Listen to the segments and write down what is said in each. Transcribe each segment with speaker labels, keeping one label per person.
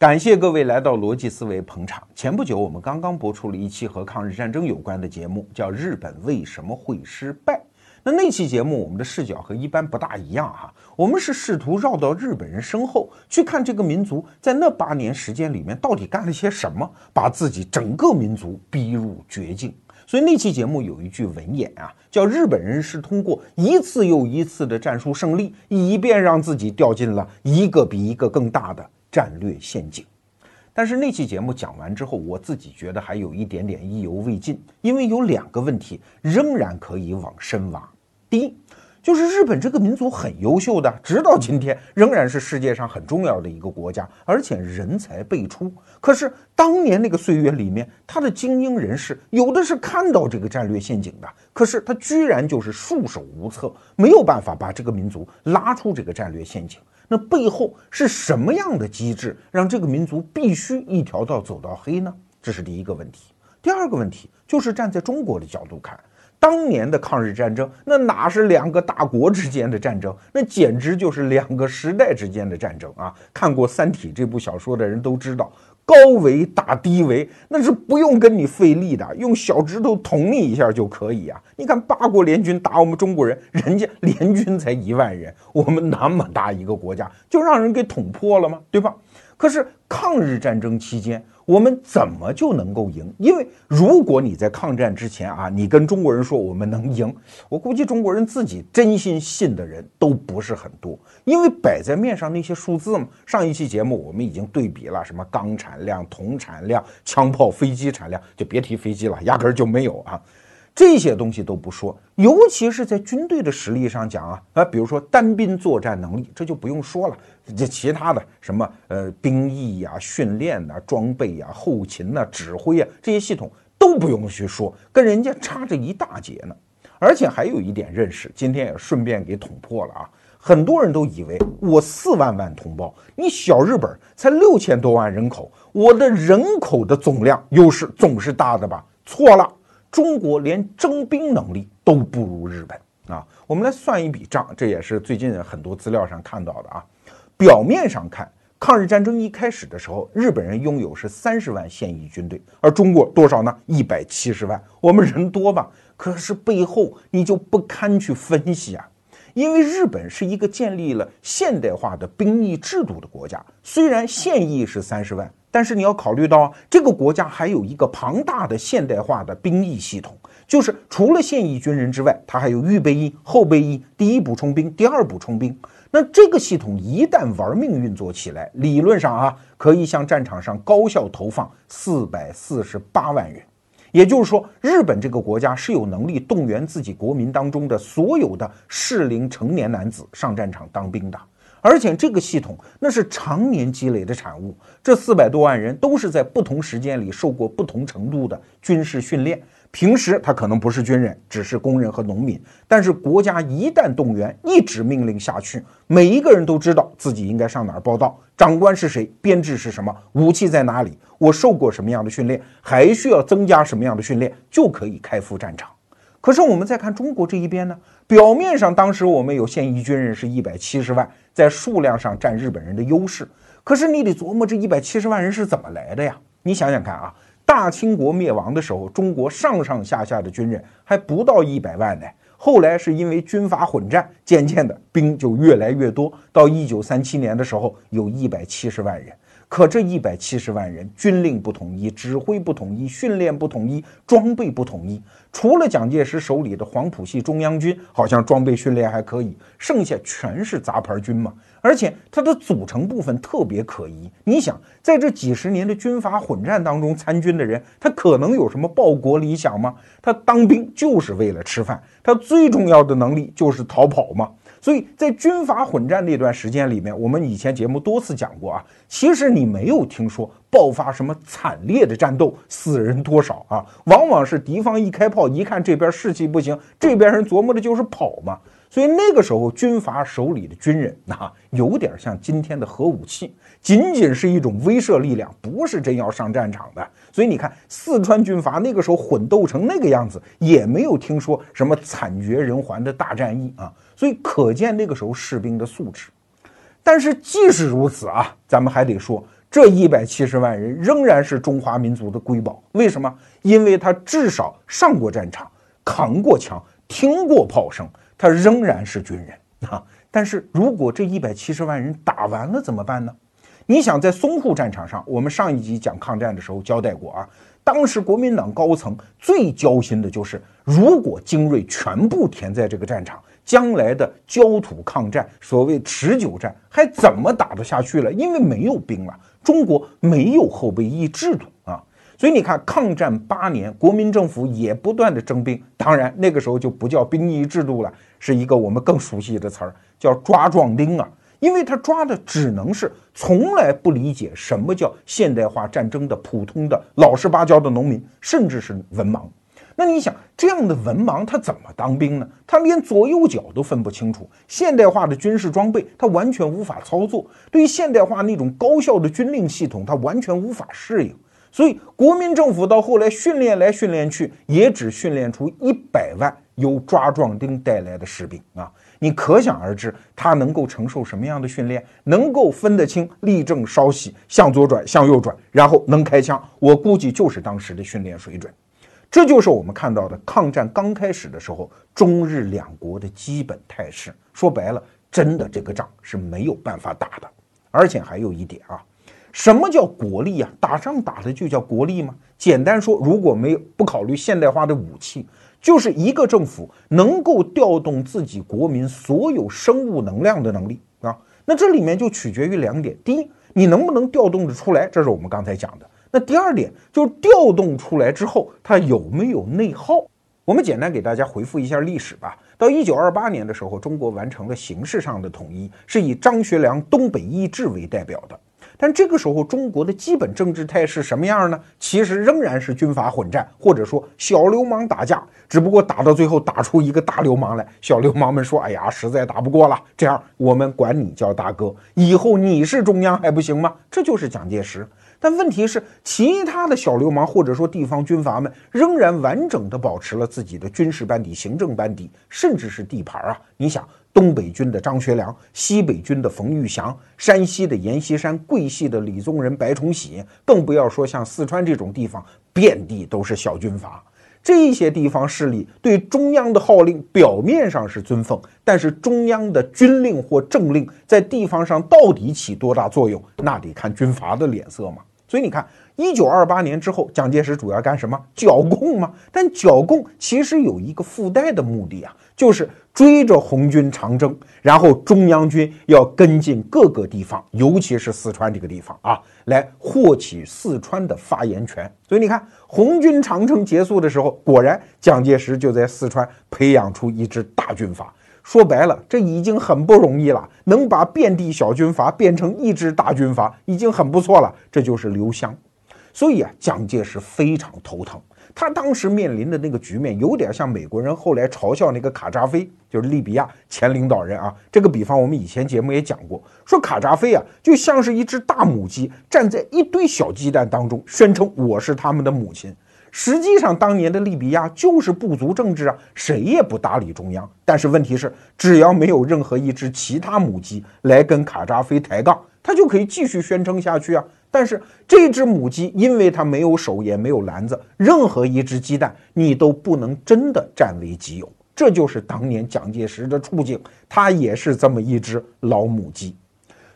Speaker 1: 感谢各位来到逻辑思维捧场。前不久，我们刚刚播出了一期和抗日战争有关的节目，叫《日本为什么会失败》。那那期节目，我们的视角和一般不大一样哈，我们是试图绕到日本人身后去看这个民族在那八年时间里面到底干了些什么，把自己整个民族逼入绝境。所以那期节目有一句文言啊，叫日本人是通过一次又一次的战术胜利，以便让自己掉进了一个比一个更大的。战略陷阱，但是那期节目讲完之后，我自己觉得还有一点点意犹未尽，因为有两个问题仍然可以往深挖。第一，就是日本这个民族很优秀的，直到今天仍然是世界上很重要的一个国家，而且人才辈出。可是当年那个岁月里面，他的精英人士有的是看到这个战略陷阱的，可是他居然就是束手无策，没有办法把这个民族拉出这个战略陷阱。那背后是什么样的机制，让这个民族必须一条道走到黑呢？这是第一个问题。第二个问题就是站在中国的角度看，当年的抗日战争，那哪是两个大国之间的战争，那简直就是两个时代之间的战争啊！看过《三体》这部小说的人都知道。高维打低维，那是不用跟你费力的，用小指头捅你一下就可以啊！你看八国联军打我们中国人，人家联军才一万人，我们那么大一个国家，就让人给捅破了吗？对吧？可是抗日战争期间。我们怎么就能够赢？因为如果你在抗战之前啊，你跟中国人说我们能赢，我估计中国人自己真心信的人都不是很多。因为摆在面上那些数字嘛，上一期节目我们已经对比了什么钢产量、铜产量、枪炮、飞机产量，就别提飞机了，压根儿就没有啊。这些东西都不说，尤其是在军队的实力上讲啊，啊，比如说单兵作战能力，这就不用说了。这其他的什么呃兵役呀、训练呐、装备呀、后勤呐、指挥啊这些系统都不用去说，跟人家差着一大截呢。而且还有一点认识，今天也顺便给捅破了啊。很多人都以为我四万万同胞，你小日本才六千多万人口，我的人口的总量优势总是大的吧？错了。中国连征兵能力都不如日本啊！我们来算一笔账，这也是最近很多资料上看到的啊。表面上看，抗日战争一开始的时候，日本人拥有是三十万现役军队，而中国多少呢？一百七十万。我们人多吧？可是背后你就不堪去分析啊！因为日本是一个建立了现代化的兵役制度的国家，虽然现役是三十万。但是你要考虑到，这个国家还有一个庞大的现代化的兵役系统，就是除了现役军人之外，它还有预备役、后备役、第一补充兵、第二补充兵。那这个系统一旦玩命运作起来，理论上啊，可以向战场上高效投放四百四十八万人。也就是说，日本这个国家是有能力动员自己国民当中的所有的适龄成年男子上战场当兵的。而且这个系统那是常年积累的产物，这四百多万人都是在不同时间里受过不同程度的军事训练。平时他可能不是军人，只是工人和农民，但是国家一旦动员，一纸命令下去，每一个人都知道自己应该上哪儿报道，长官是谁，编制是什么，武器在哪里，我受过什么样的训练，还需要增加什么样的训练，就可以开赴战场。可是我们再看中国这一边呢？表面上当时我们有现役军人是一百七十万。在数量上占日本人的优势，可是你得琢磨这一百七十万人是怎么来的呀？你想想看啊，大清国灭亡的时候，中国上上下下的军人还不到一百万呢。后来是因为军阀混战，渐渐的兵就越来越多，到一九三七年的时候，有一百七十万人。可这一百七十万人，军令不统一，指挥不统一，训练不统一，装备不统一。除了蒋介石手里的黄埔系中央军，好像装备训练还可以，剩下全是杂牌军嘛。而且它的组成部分特别可疑。你想，在这几十年的军阀混战当中参军的人，他可能有什么报国理想吗？他当兵就是为了吃饭，他最重要的能力就是逃跑嘛？所以在军阀混战那段时间里面，我们以前节目多次讲过啊，其实你没有听说爆发什么惨烈的战斗，死人多少啊？往往是敌方一开炮，一看这边士气不行，这边人琢磨的就是跑嘛。所以那个时候军阀手里的军人，啊有点像今天的核武器，仅仅是一种威慑力量，不是真要上战场的。所以你看四川军阀那个时候混斗成那个样子，也没有听说什么惨绝人寰的大战役啊。所以可见那个时候士兵的素质，但是即使如此啊，咱们还得说，这一百七十万人仍然是中华民族的瑰宝。为什么？因为他至少上过战场，扛过枪，听过炮声，他仍然是军人啊。但是如果这一百七十万人打完了怎么办呢？你想，在淞沪战场上，我们上一集讲抗战的时候交代过啊，当时国民党高层最焦心的就是，如果精锐全部填在这个战场，将来的焦土抗战，所谓持久战，还怎么打得下去了？因为没有兵了，中国没有后备役制度啊。所以你看，抗战八年，国民政府也不断的征兵，当然那个时候就不叫兵役制度了，是一个我们更熟悉的词儿，叫抓壮丁啊。因为他抓的只能是从来不理解什么叫现代化战争的普通的老实巴交的农民，甚至是文盲。那你想，这样的文盲他怎么当兵呢？他连左右脚都分不清楚，现代化的军事装备他完全无法操作，对于现代化那种高效的军令系统他完全无法适应。所以国民政府到后来训练来训练去，也只训练出一百万由抓壮丁带来的士兵啊。你可想而知，他能够承受什么样的训练，能够分得清立正稍息、向左转、向右转，然后能开枪。我估计就是当时的训练水准。这就是我们看到的抗战刚开始的时候，中日两国的基本态势。说白了，真的这个仗是没有办法打的。而且还有一点啊，什么叫国力啊？打仗打的就叫国力吗？简单说，如果没有不考虑现代化的武器。就是一个政府能够调动自己国民所有生物能量的能力啊，那这里面就取决于两点：第一，你能不能调动得出来，这是我们刚才讲的；那第二点就是调动出来之后，它有没有内耗？我们简单给大家回复一下历史吧。到一九二八年的时候，中国完成了形式上的统一，是以张学良东北易帜为代表的。但这个时候，中国的基本政治态势什么样呢？其实仍然是军阀混战，或者说小流氓打架，只不过打到最后打出一个大流氓来。小流氓们说：“哎呀，实在打不过了，这样我们管你叫大哥，以后你是中央还不行吗？”这就是蒋介石。但问题是，其他的小流氓或者说地方军阀们仍然完整的保持了自己的军事班底、行政班底，甚至是地盘啊！你想。东北军的张学良，西北军的冯玉祥，山西的阎锡山，桂系的李宗仁、白崇禧，更不要说像四川这种地方，遍地都是小军阀。这些地方势力对中央的号令表面上是尊奉，但是中央的军令或政令在地方上到底起多大作用，那得看军阀的脸色嘛。所以你看，一九二八年之后，蒋介石主要干什么？剿共嘛？但剿共其实有一个附带的目的啊，就是追着红军长征，然后中央军要跟进各个地方，尤其是四川这个地方啊，来获取四川的发言权。所以你看，红军长征结束的时候，果然蒋介石就在四川培养出一支大军阀。说白了，这已经很不容易了，能把遍地小军阀变成一支大军阀，已经很不错了。这就是刘湘，所以啊，蒋介石非常头疼。他当时面临的那个局面，有点像美国人后来嘲笑那个卡扎菲，就是利比亚前领导人啊。这个比方我们以前节目也讲过，说卡扎菲啊，就像是一只大母鸡站在一堆小鸡蛋当中，宣称我是他们的母亲。实际上，当年的利比亚就是部族政治啊，谁也不搭理中央。但是问题是，只要没有任何一只其他母鸡来跟卡扎菲抬杠，他就可以继续宣称下去啊。但是这只母鸡，因为它没有手也没有篮子，任何一只鸡蛋你都不能真的占为己有。这就是当年蒋介石的处境，他也是这么一只老母鸡。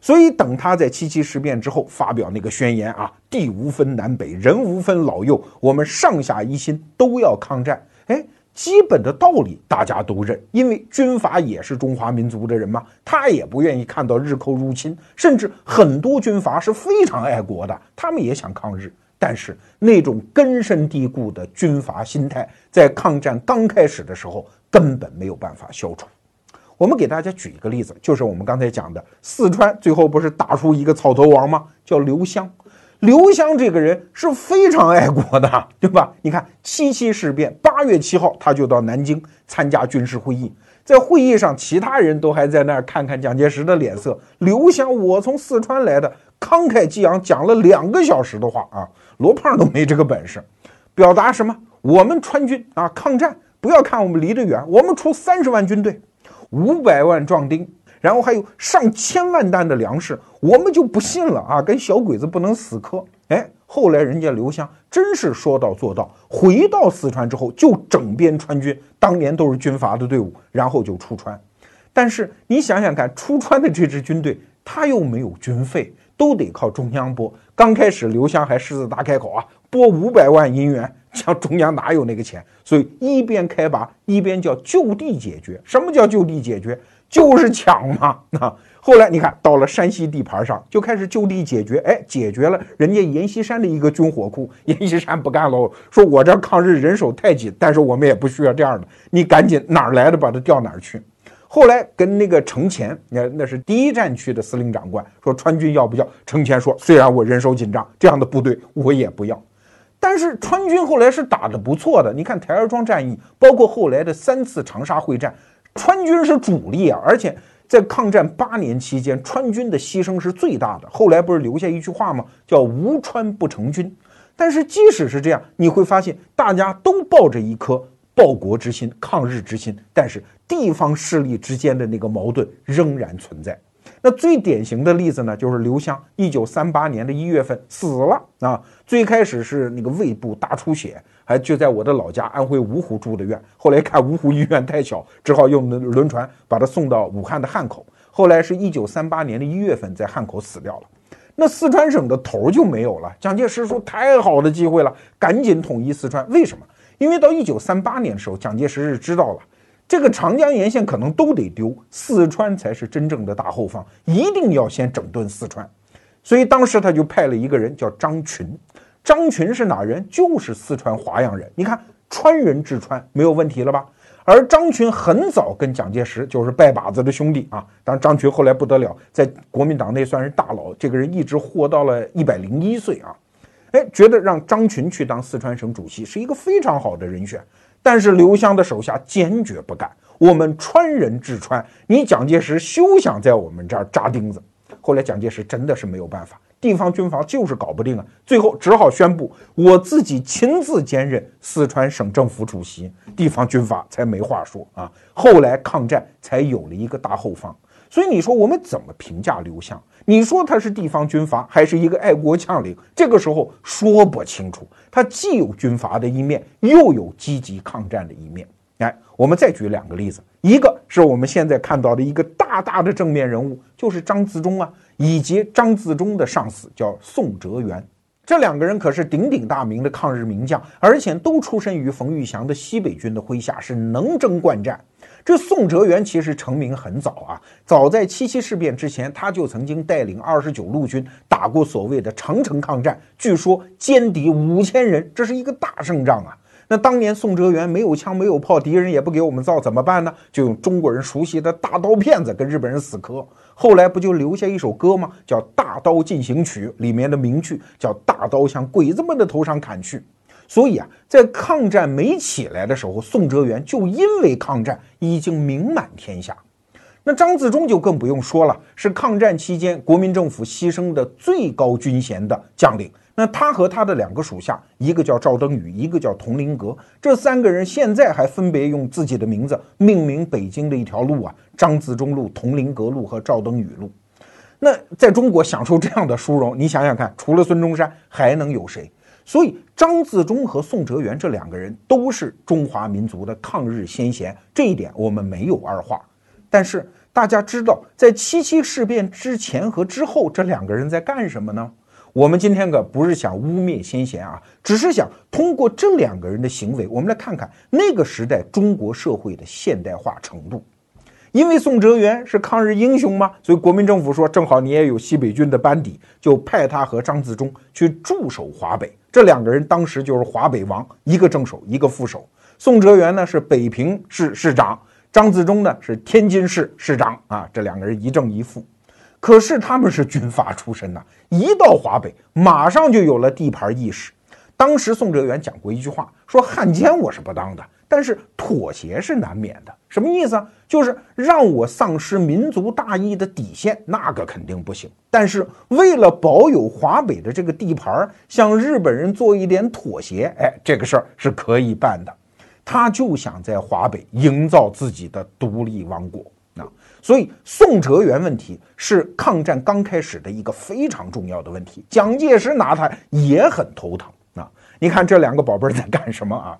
Speaker 1: 所以，等他在七七事变之后发表那个宣言啊，地无分南北，人无分老幼，我们上下一心，都要抗战。哎，基本的道理大家都认，因为军阀也是中华民族的人嘛，他也不愿意看到日寇入侵，甚至很多军阀是非常爱国的，他们也想抗日。但是那种根深蒂固的军阀心态，在抗战刚开始的时候根本没有办法消除。我们给大家举一个例子，就是我们刚才讲的四川，最后不是打出一个草头王吗？叫刘湘。刘湘这个人是非常爱国的，对吧？你看七七事变，八月七号他就到南京参加军事会议，在会议上，其他人都还在那儿看看蒋介石的脸色。刘湘，我从四川来的，慷慨激昂讲了两个小时的话啊，罗胖都没这个本事，表达什么？我们川军啊，抗战，不要看我们离得远，我们出三十万军队。五百万壮丁，然后还有上千万担的粮食，我们就不信了啊，跟小鬼子不能死磕。哎，后来人家刘湘真是说到做到，回到四川之后就整编川军，当年都是军阀的队伍，然后就出川。但是你想想看，出川的这支军队，他又没有军费，都得靠中央拨。刚开始刘湘还狮子大开口啊，拨五百万银元，像中央哪有那个钱？所以一边开拔一边叫就地解决。什么叫就地解决？就是抢嘛。那后来你看到了山西地盘上，就开始就地解决。哎，解决了人家阎锡山的一个军火库，阎锡山不干喽，说我这抗日人手太紧，但是我们也不需要这样的，你赶紧哪儿来的把它调哪儿去。后来跟那个程潜，那那是第一战区的司令长官，说川军要不要？程潜说，虽然我人手紧张，这样的部队我也不要。但是川军后来是打得不错的，你看台儿庄战役，包括后来的三次长沙会战，川军是主力啊，而且在抗战八年期间，川军的牺牲是最大的。后来不是留下一句话吗？叫无川不成军。但是即使是这样，你会发现大家都抱着一颗。报国之心、抗日之心，但是地方势力之间的那个矛盾仍然存在。那最典型的例子呢，就是刘湘，一九三八年的一月份死了啊。最开始是那个胃部大出血，还就在我的老家安徽芜湖住的院。后来看芜湖医院太小，只好用轮轮船把他送到武汉的汉口。后来是一九三八年的一月份在汉口死掉了。那四川省的头就没有了。蒋介石说：“太好的机会了，赶紧统一四川。”为什么？因为到一九三八年的时候，蒋介石是知道了，这个长江沿线可能都得丢，四川才是真正的大后方，一定要先整顿四川。所以当时他就派了一个人叫张群，张群是哪人？就是四川华阳人。你看川人治川没有问题了吧？而张群很早跟蒋介石就是拜把子的兄弟啊。当然张群后来不得了，在国民党内算是大佬，这个人一直活到了一百零一岁啊。哎，觉得让张群去当四川省主席是一个非常好的人选，但是刘湘的手下坚决不干。我们川人治川，你蒋介石休想在我们这儿扎钉子。后来蒋介石真的是没有办法，地方军阀就是搞不定啊，最后只好宣布我自己亲自兼任四川省政府主席，地方军阀才没话说啊。后来抗战才有了一个大后方。所以你说我们怎么评价刘湘？你说他是地方军阀，还是一个爱国将领？这个时候说不清楚。他既有军阀的一面，又有积极抗战的一面。哎，我们再举两个例子，一个是我们现在看到的一个大大的正面人物，就是张自忠啊，以及张自忠的上司叫宋哲元。这两个人可是鼎鼎大名的抗日名将，而且都出身于冯玉祥的西北军的麾下，是能征惯战。这宋哲元其实成名很早啊，早在七七事变之前，他就曾经带领二十九路军打过所谓的长城抗战，据说歼敌五千人，这是一个大胜仗啊。那当年宋哲元没有枪没有炮，敌人也不给我们造，怎么办呢？就用中国人熟悉的大刀片子跟日本人死磕。后来不就留下一首歌吗？叫《大刀进行曲》，里面的名句叫“大刀向鬼子们的头上砍去”。所以啊，在抗战没起来的时候，宋哲元就因为抗战已经名满天下。那张自忠就更不用说了，是抗战期间国民政府牺牲的最高军衔的将领。那他和他的两个属下，一个叫赵登禹，一个叫佟麟阁，这三个人现在还分别用自己的名字命名北京的一条路啊：张自忠路、佟麟阁路和赵登禹路。那在中国享受这样的殊荣，你想想看，除了孙中山，还能有谁？所以，张自忠和宋哲元这两个人都是中华民族的抗日先贤，这一点我们没有二话。但是，大家知道，在七七事变之前和之后，这两个人在干什么呢？我们今天可不是想污蔑先贤啊，只是想通过这两个人的行为，我们来看看那个时代中国社会的现代化程度。因为宋哲元是抗日英雄嘛，所以国民政府说，正好你也有西北军的班底，就派他和张自忠去驻守华北。这两个人当时就是华北王，一个正手，一个副手。宋哲元呢是北平市市长，张自忠呢是天津市市长啊，这两个人一正一副。可是他们是军阀出身呐，一到华北，马上就有了地盘意识。当时宋哲元讲过一句话，说汉奸我是不当的。但是妥协是难免的，什么意思啊？就是让我丧失民族大义的底线，那个肯定不行。但是为了保有华北的这个地盘，向日本人做一点妥协，哎，这个事儿是可以办的。他就想在华北营造自己的独立王国啊。所以宋哲元问题是抗战刚开始的一个非常重要的问题，蒋介石拿他也很头疼啊。你看这两个宝贝在干什么啊？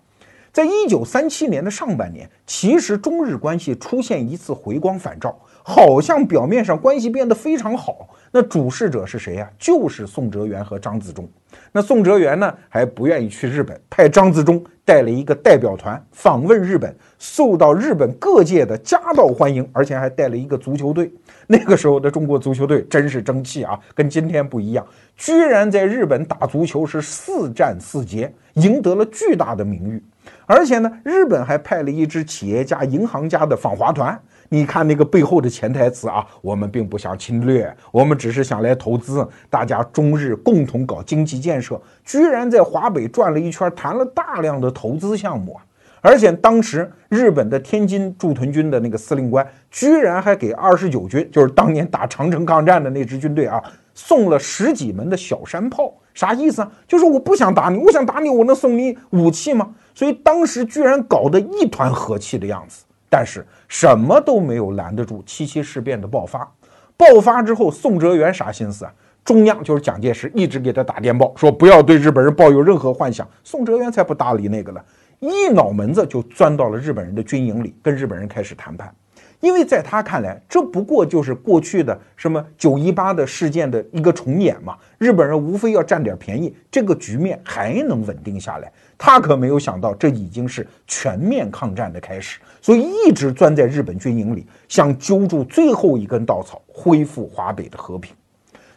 Speaker 1: 在一九三七年的上半年，其实中日关系出现一次回光返照，好像表面上关系变得非常好。那主事者是谁呀？就是宋哲元和张自忠。那宋哲元呢，还不愿意去日本，派张自忠带了一个代表团访问日本，受到日本各界的夹道欢迎，而且还带了一个足球队。那个时候的中国足球队真是争气啊，跟今天不一样，居然在日本打足球是四战四捷，赢得了巨大的名誉。而且呢，日本还派了一支企业家、银行家的访华团。你看那个背后的潜台词啊，我们并不想侵略，我们只是想来投资，大家中日共同搞经济建设。居然在华北转了一圈，谈了大量的投资项目啊！而且当时日本的天津驻屯军的那个司令官，居然还给二十九军，就是当年打长城抗战的那支军队啊，送了十几门的小山炮。啥意思啊？就是我不想打你，我想打你，我能送你武器吗？所以当时居然搞得一团和气的样子，但是什么都没有拦得住七七事变的爆发。爆发之后，宋哲元啥心思啊？中央就是蒋介石一直给他打电报，说不要对日本人抱有任何幻想。宋哲元才不搭理那个了，一脑门子就钻到了日本人的军营里，跟日本人开始谈判。因为在他看来，这不过就是过去的什么九一八的事件的一个重演嘛。日本人无非要占点便宜，这个局面还能稳定下来。他可没有想到，这已经是全面抗战的开始，所以一直钻在日本军营里，想揪住最后一根稻草，恢复华北的和平。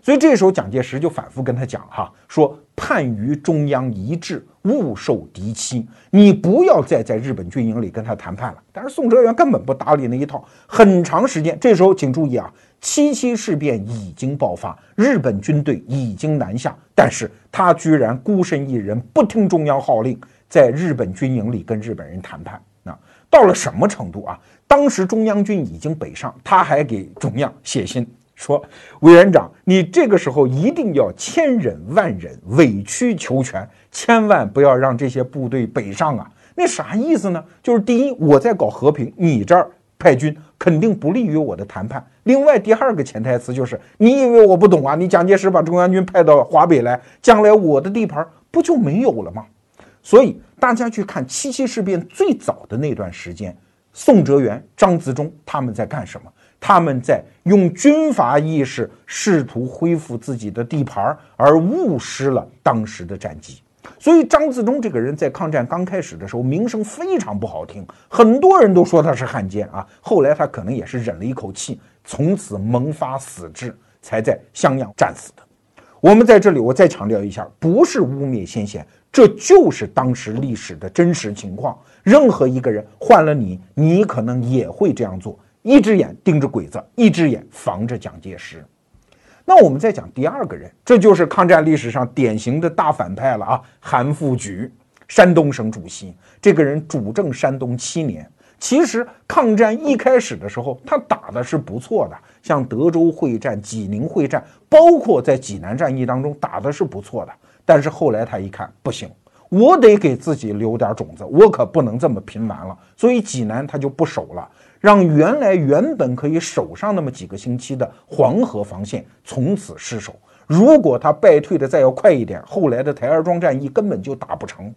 Speaker 1: 所以这时候蒋介石就反复跟他讲哈，说盼于中央一致，勿受敌欺。你不要再在日本军营里跟他谈判了。但是宋哲元根本不搭理那一套，很长时间。这时候请注意啊，七七事变已经爆发，日本军队已经南下，但是他居然孤身一人，不听中央号令，在日本军营里跟日本人谈判。那到了什么程度啊？当时中央军已经北上，他还给中央写信。说委员长，你这个时候一定要千忍万忍，委曲求全，千万不要让这些部队北上啊！那啥意思呢？就是第一，我在搞和平，你这儿派军肯定不利于我的谈判。另外，第二个潜台词就是，你以为我不懂啊？你蒋介石把中央军派到华北来，将来我的地盘不就没有了吗？所以大家去看七七事变最早的那段时间，宋哲元、张自忠他们在干什么？他们在用军阀意识试图恢复自己的地盘，而误失了当时的战机。所以张自忠这个人在抗战刚开始的时候名声非常不好听，很多人都说他是汉奸啊。后来他可能也是忍了一口气，从此萌发死志，才在襄阳战死的。我们在这里我再强调一下，不是污蔑先贤，这就是当时历史的真实情况。任何一个人换了你，你可能也会这样做。一只眼盯着鬼子，一只眼防着蒋介石。那我们再讲第二个人，这就是抗战历史上典型的大反派了啊！韩复榘，山东省主席，这个人主政山东七年。其实抗战一开始的时候，他打的是不错的，像德州会战、济宁会战，包括在济南战役当中打的是不错的。但是后来他一看，不行，我得给自己留点种子，我可不能这么拼完了。所以济南他就不守了。让原来原本可以守上那么几个星期的黄河防线从此失守。如果他败退的再要快一点，后来的台儿庄战役根本就打不成。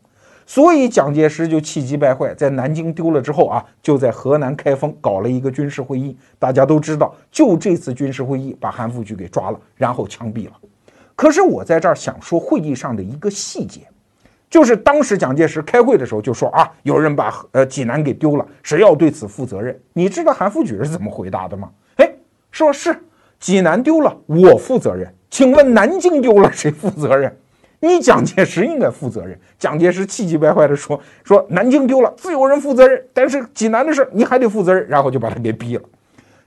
Speaker 1: 所以蒋介石就气急败坏，在南京丢了之后啊，就在河南开封搞了一个军事会议。大家都知道，就这次军事会议把韩复榘给抓了，然后枪毙了。可是我在这儿想说会议上的一个细节。就是当时蒋介石开会的时候就说啊，有人把呃济南给丢了，谁要对此负责任？你知道韩复榘是怎么回答的吗？哎，说是济南丢了，我负责任。请问南京丢了，谁负责任？你蒋介石应该负责任。蒋介石气急败坏地说说南京丢了，自有人负责任，但是济南的事你还得负责任，然后就把他给毙了。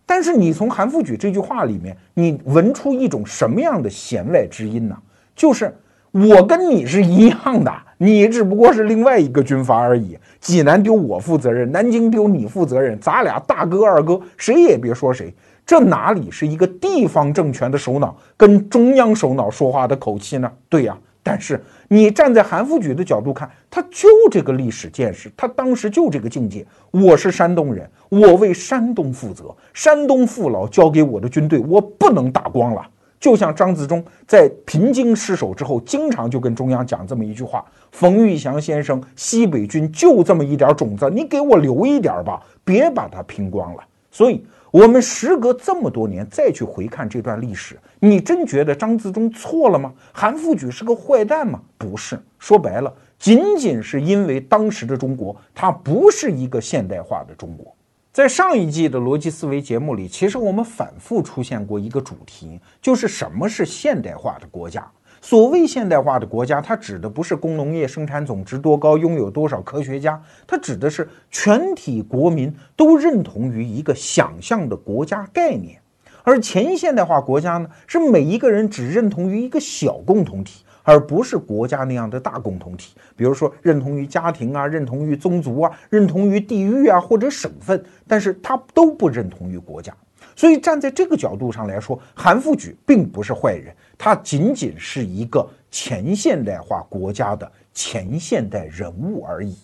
Speaker 1: 但是你从韩复榘这句话里面，你闻出一种什么样的弦外之音呢？就是我跟你是一样的。你只不过是另外一个军阀而已。济南丢我负责任，南京丢你负责任，咱俩大哥二哥，谁也别说谁。这哪里是一个地方政权的首脑跟中央首脑说话的口气呢？对呀，但是你站在韩复榘的角度看，他就这个历史见识，他当时就这个境界。我是山东人，我为山东负责，山东父老交给我的军队，我不能打光了。就像张自忠在平津失守之后，经常就跟中央讲这么一句话：“冯玉祥先生，西北军就这么一点种子，你给我留一点吧，别把它拼光了。”所以。我们时隔这么多年再去回看这段历史，你真觉得张自忠错了吗？韩复榘是个坏蛋吗？不是，说白了，仅仅是因为当时的中国它不是一个现代化的中国。在上一季的逻辑思维节目里，其实我们反复出现过一个主题，就是什么是现代化的国家。所谓现代化的国家，它指的不是工农业生产总值多高，拥有多少科学家，它指的是全体国民都认同于一个想象的国家概念。而前现代化国家呢，是每一个人只认同于一个小共同体，而不是国家那样的大共同体。比如说，认同于家庭啊，认同于宗族啊，认同于地域啊或者省份，但是他都不认同于国家。所以站在这个角度上来说，韩复榘并不是坏人，他仅仅是一个前现代化国家的前现代人物而已。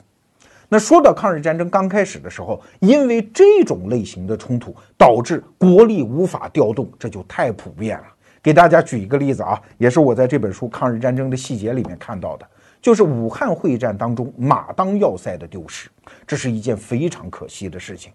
Speaker 1: 那说到抗日战争刚开始的时候，因为这种类型的冲突导致国力无法调动，这就太普遍了。给大家举一个例子啊，也是我在这本书《抗日战争的细节》里面看到的，就是武汉会战当中马当要塞的丢失，这是一件非常可惜的事情。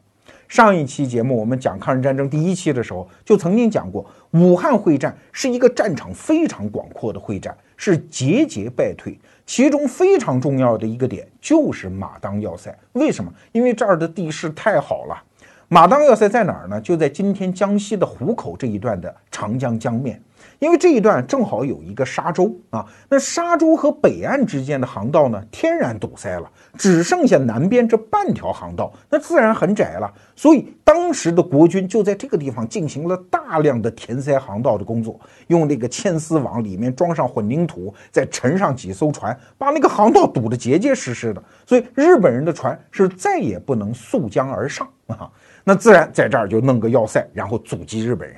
Speaker 1: 上一期节目我们讲抗日战争第一期的时候，就曾经讲过，武汉会战是一个战场非常广阔的会战，是节节败退。其中非常重要的一个点就是马当要塞。为什么？因为这儿的地势太好了。马当要塞在哪儿呢？就在今天江西的湖口这一段的长江江面。因为这一段正好有一个沙洲啊，那沙洲和北岸之间的航道呢，天然堵塞了，只剩下南边这半条航道，那自然很窄了。所以当时的国军就在这个地方进行了大量的填塞航道的工作，用那个牵丝网里面装上混凝土，再沉上几艘船，把那个航道堵得结结实实的。所以日本人的船是再也不能溯江而上啊，那自然在这儿就弄个要塞，然后阻击日本人。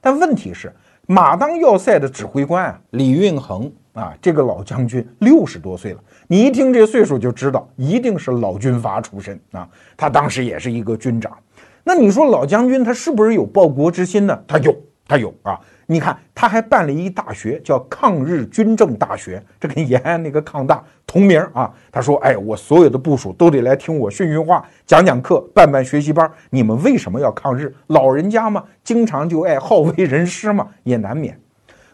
Speaker 1: 但问题是。马当要塞的指挥官啊，李运恒啊，这个老将军六十多岁了，你一听这岁数就知道，一定是老军阀出身啊。他当时也是一个军长，那你说老将军他是不是有报国之心呢？他有，他有啊。你看，他还办了一大学，叫抗日军政大学，这跟延安那个抗大同名啊。他说：“哎，我所有的部署都得来听我训训话，讲讲课，办办学习班。你们为什么要抗日？老人家嘛，经常就爱好为人师嘛，也难免。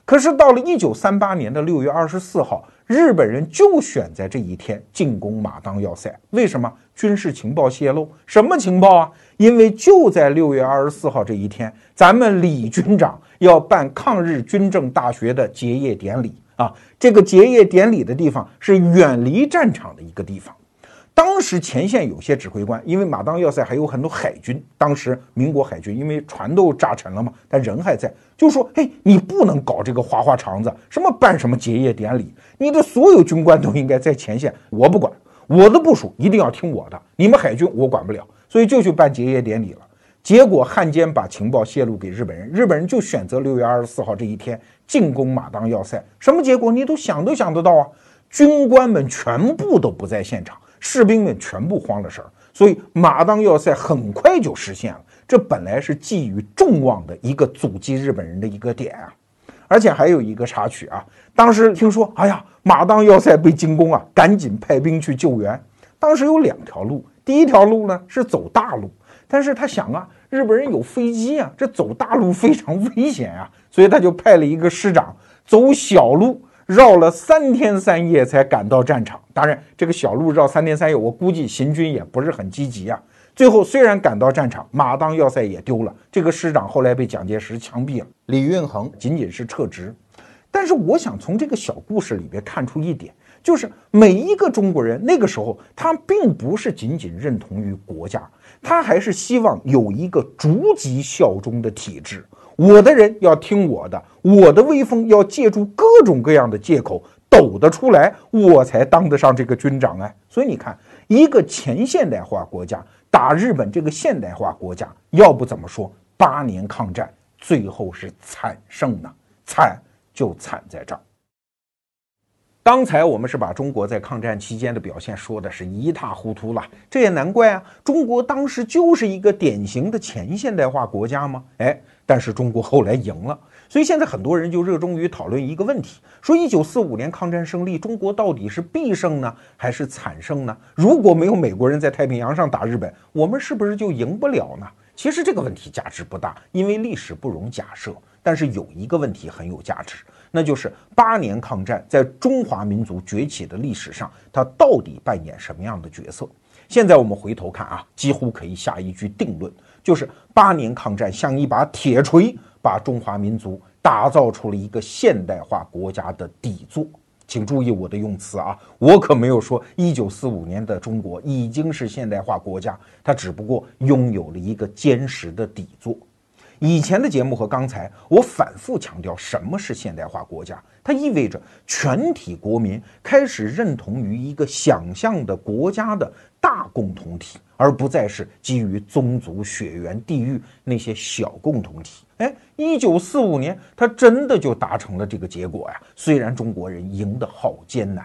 Speaker 1: 可是到了一九三八年的六月二十四号。”日本人就选在这一天进攻马当要塞，为什么？军事情报泄露，什么情报啊？因为就在六月二十四号这一天，咱们李军长要办抗日军政大学的结业典礼啊！这个结业典礼的地方是远离战场的一个地方。当时前线有些指挥官，因为马当要塞还有很多海军，当时民国海军因为船都炸沉了嘛，但人还在，就说：“嘿，你不能搞这个花花肠子，什么办什么结业典礼，你的所有军官都应该在前线，我不管，我的部署一定要听我的，你们海军我管不了，所以就去办结业典礼了。结果汉奸把情报泄露给日本人，日本人就选择六月二十四号这一天进攻马当要塞，什么结果你都想都想得到啊，军官们全部都不在现场。士兵们全部慌了神儿，所以马当要塞很快就实现了。这本来是寄予众望的一个阻击日本人的一个点啊！而且还有一个插曲啊，当时听说，哎呀，马当要塞被进攻啊，赶紧派兵去救援。当时有两条路，第一条路呢是走大路，但是他想啊，日本人有飞机啊，这走大路非常危险啊，所以他就派了一个师长走小路。绕了三天三夜才赶到战场，当然这个小路绕三天三夜，我估计行军也不是很积极啊。最后虽然赶到战场，马当要塞也丢了，这个师长后来被蒋介石枪毙了，李运恒仅仅是撤职。但是我想从这个小故事里边看出一点，就是每一个中国人那个时候他并不是仅仅认同于国家，他还是希望有一个逐级效忠的体制。我的人要听我的，我的威风要借助各种各样的借口抖得出来，我才当得上这个军长哎。所以你看，一个前现代化国家打日本这个现代化国家，要不怎么说八年抗战最后是惨胜呢？惨就惨在这儿。刚才我们是把中国在抗战期间的表现说的是一塌糊涂了，这也难怪啊！中国当时就是一个典型的前现代化国家吗？哎，但是中国后来赢了，所以现在很多人就热衷于讨论一个问题：说一九四五年抗战胜利，中国到底是必胜呢，还是惨胜呢？如果没有美国人在太平洋上打日本，我们是不是就赢不了呢？其实这个问题价值不大，因为历史不容假设。但是有一个问题很有价值。那就是八年抗战在中华民族崛起的历史上，它到底扮演什么样的角色？现在我们回头看啊，几乎可以下一句定论，就是八年抗战像一把铁锤，把中华民族打造出了一个现代化国家的底座。请注意我的用词啊，我可没有说一九四五年的中国已经是现代化国家，它只不过拥有了一个坚实的底座。以前的节目和刚才，我反复强调什么是现代化国家，它意味着全体国民开始认同于一个想象的国家的大共同体，而不再是基于宗族、血缘、地域那些小共同体。哎，一九四五年，它真的就达成了这个结果呀！虽然中国人赢得好艰难，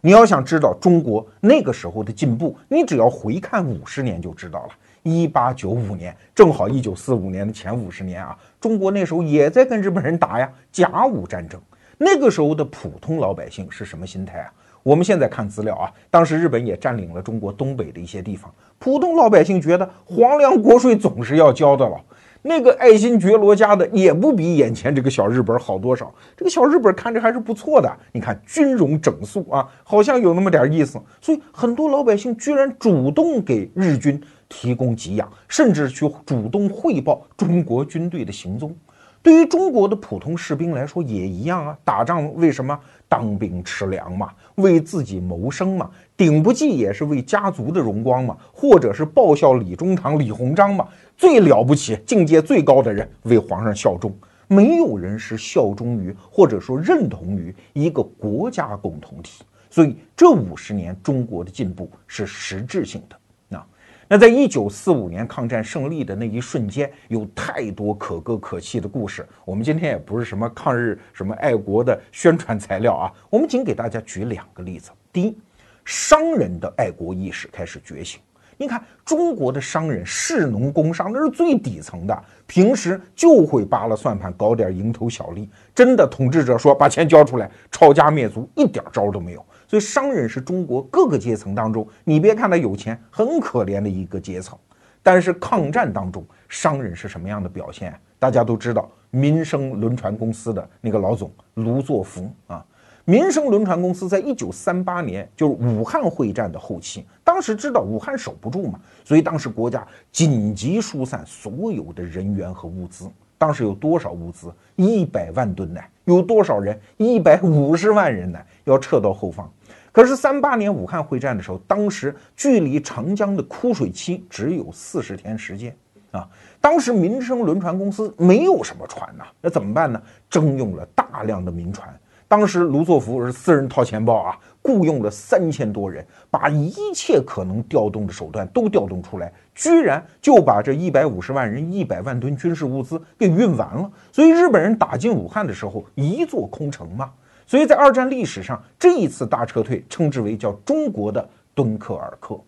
Speaker 1: 你要想知道中国那个时候的进步，你只要回看五十年就知道了。一八九五年，正好一九四五年的前五十年啊，中国那时候也在跟日本人打呀，甲午战争。那个时候的普通老百姓是什么心态啊？我们现在看资料啊，当时日本也占领了中国东北的一些地方，普通老百姓觉得皇粮国税总是要交的了。那个爱新觉罗家的也不比眼前这个小日本好多少，这个小日本看着还是不错的。你看军容整肃啊，好像有那么点意思。所以很多老百姓居然主动给日军。提供给养，甚至去主动汇报中国军队的行踪。对于中国的普通士兵来说也一样啊，打仗为什么当兵吃粮嘛？为自己谋生嘛？顶不济也是为家族的荣光嘛？或者是报效李中堂、李鸿章嘛？最了不起、境界最高的人为皇上效忠，没有人是效忠于或者说认同于一个国家共同体。所以这五十年中国的进步是实质性的。那在一九四五年抗战胜利的那一瞬间，有太多可歌可泣的故事。我们今天也不是什么抗日、什么爱国的宣传材料啊，我们仅给大家举两个例子。第一，商人的爱国意识开始觉醒。你看，中国的商人士农工商，那是最底层的，平时就会扒拉算盘，搞点蝇头小利。真的，统治者说把钱交出来，抄家灭族，一点招都没有。所以，商人是中国各个阶层当中，你别看他有钱，很可怜的一个阶层。但是，抗战当中，商人是什么样的表现？大家都知道，民生轮船公司的那个老总卢作孚啊。民生轮船公司在一九三八年，就是武汉会战的后期，当时知道武汉守不住嘛，所以当时国家紧急疏散所有的人员和物资。当时有多少物资？一百万吨呢。有多少人？一百五十万人呢？要撤到后方。可是三八年武汉会战的时候，当时距离长江的枯水期只有四十天时间啊！当时民生轮船公司没有什么船呐，那怎么办呢？征用了大量的民船。当时卢作孚是私人掏钱包啊，雇佣了三千多人，把一切可能调动的手段都调动出来，居然就把这一百五十万人、一百万吨军事物资给运完了。所以日本人打进武汉的时候，一座空城嘛。所以在二战历史上，这一次大撤退称之为叫中国的敦刻尔克。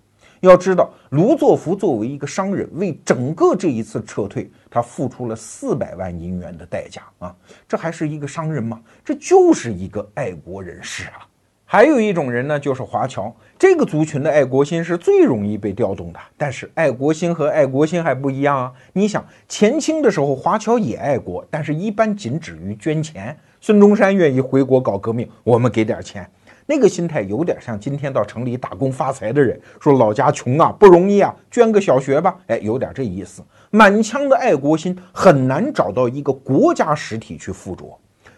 Speaker 1: 要知道，卢作孚作为一个商人，为整个这一次撤退，他付出了四百万银元的代价啊！这还是一个商人吗？这就是一个爱国人士啊！还有一种人呢，就是华侨这个族群的爱国心是最容易被调动的。但是，爱国心和爱国心还不一样啊！你想，前清的时候，华侨也爱国，但是一般仅止于捐钱。孙中山愿意回国搞革命，我们给点钱，那个心态有点像今天到城里打工发财的人，说老家穷啊，不容易啊，捐个小学吧，哎，有点这意思。满腔的爱国心很难找到一个国家实体去附着。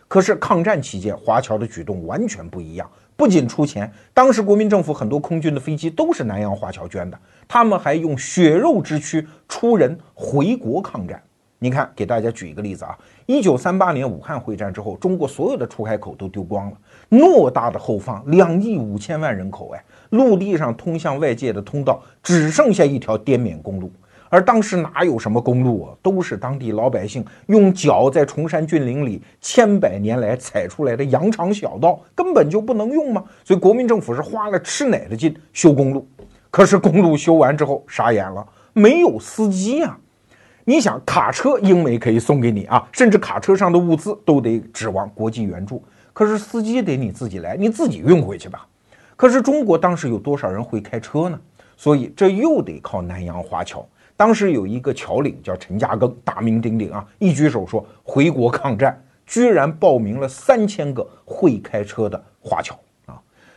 Speaker 1: 可是抗战期间，华侨的举动完全不一样，不仅出钱，当时国民政府很多空军的飞机都是南洋华侨捐的，他们还用血肉之躯出人回国抗战。你看，给大家举一个例子啊。一九三八年武汉会战之后，中国所有的出海口都丢光了，偌大的后方，两亿五千万人口，哎，陆地上通向外界的通道只剩下一条滇缅公路，而当时哪有什么公路啊，都是当地老百姓用脚在崇山峻岭里千百年来踩出来的羊肠小道，根本就不能用嘛。所以国民政府是花了吃奶的劲修公路，可是公路修完之后傻眼了，没有司机啊。你想卡车英美可以送给你啊，甚至卡车上的物资都得指望国际援助，可是司机得你自己来，你自己运回去吧。可是中国当时有多少人会开车呢？所以这又得靠南洋华侨。当时有一个侨领叫陈嘉庚，大名鼎鼎啊，一举手说回国抗战，居然报名了三千个会开车的华侨。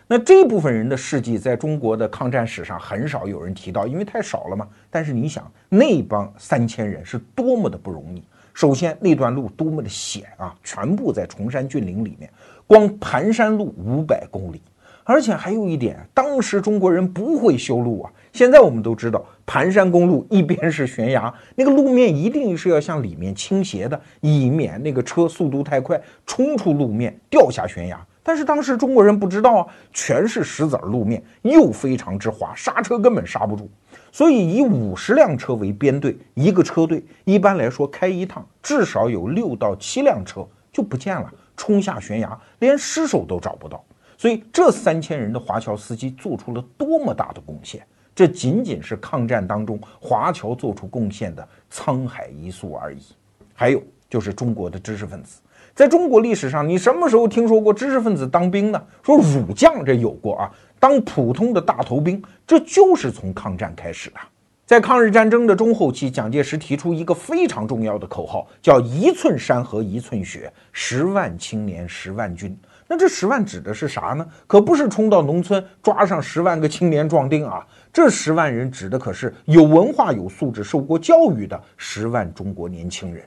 Speaker 1: 那这部分人的事迹在中国的抗战史上很少有人提到，因为太少了嘛。但是你想，那帮三千人是多么的不容易。首先那段路多么的险啊，全部在崇山峻岭里面，光盘山路五百公里。而且还有一点，当时中国人不会修路啊。现在我们都知道，盘山公路一边是悬崖，那个路面一定是要向里面倾斜的，以免那个车速度太快冲出路面掉下悬崖。但是当时中国人不知道啊，全是石子儿路面，又非常之滑，刹车根本刹不住。所以以五十辆车为编队，一个车队一般来说开一趟，至少有六到七辆车就不见了，冲下悬崖，连尸首都找不到。所以，这三千人的华侨司机做出了多么大的贡献？这仅仅是抗战当中华侨做出贡献的沧海一粟而已。还有就是中国的知识分子，在中国历史上，你什么时候听说过知识分子当兵呢？说武将这有过啊，当普通的大头兵，这就是从抗战开始的。在抗日战争的中后期，蒋介石提出一个非常重要的口号，叫“一寸山河一寸血，十万青年十万军”。那这十万指的是啥呢？可不是冲到农村抓上十万个青年壮丁啊！这十万人指的可是有文化、有素质、受过教育的十万中国年轻人。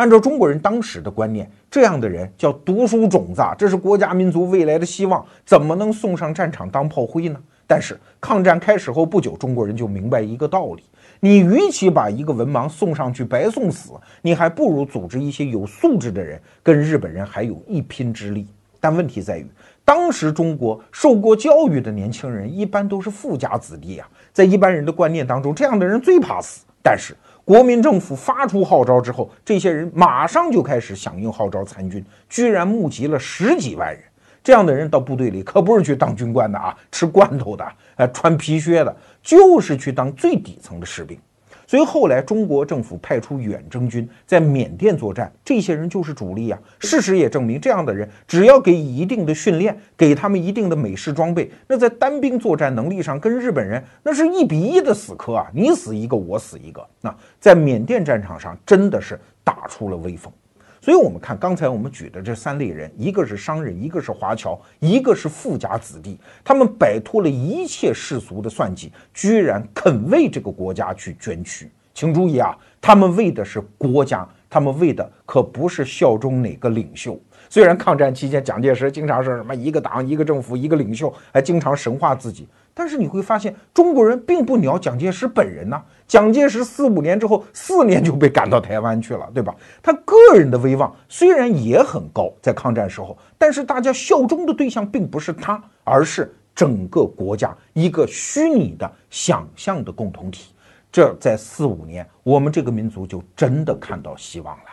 Speaker 1: 按照中国人当时的观念，这样的人叫读书种子，这是国家民族未来的希望，怎么能送上战场当炮灰呢？但是抗战开始后不久，中国人就明白一个道理：你与其把一个文盲送上去白送死，你还不如组织一些有素质的人，跟日本人还有一拼之力。但问题在于，当时中国受过教育的年轻人一般都是富家子弟啊，在一般人的观念当中，这样的人最怕死。但是国民政府发出号召之后，这些人马上就开始响应号召参军，居然募集了十几万人。这样的人到部队里可不是去当军官的啊，吃罐头的，呃，穿皮靴的，就是去当最底层的士兵。所以后来中国政府派出远征军在缅甸作战，这些人就是主力啊。事实也证明，这样的人只要给一定的训练，给他们一定的美式装备，那在单兵作战能力上跟日本人那是一比一的死磕啊，你死一个我死一个。那在缅甸战场上真的是打出了威风。所以，我们看刚才我们举的这三类人，一个是商人，一个是华侨，一个是富家子弟，他们摆脱了一切世俗的算计，居然肯为这个国家去捐躯。请注意啊，他们为的是国家，他们为的可不是效忠哪个领袖。虽然抗战期间，蒋介石经常是什么一个党、一个政府、一个领袖，还经常神化自己。但是你会发现，中国人并不鸟蒋介石本人呐。蒋介石四五年之后，四年就被赶到台湾去了，对吧？他个人的威望虽然也很高，在抗战时候，但是大家效忠的对象并不是他，而是整个国家一个虚拟的想象的共同体。这在四五年，我们这个民族就真的看到希望了。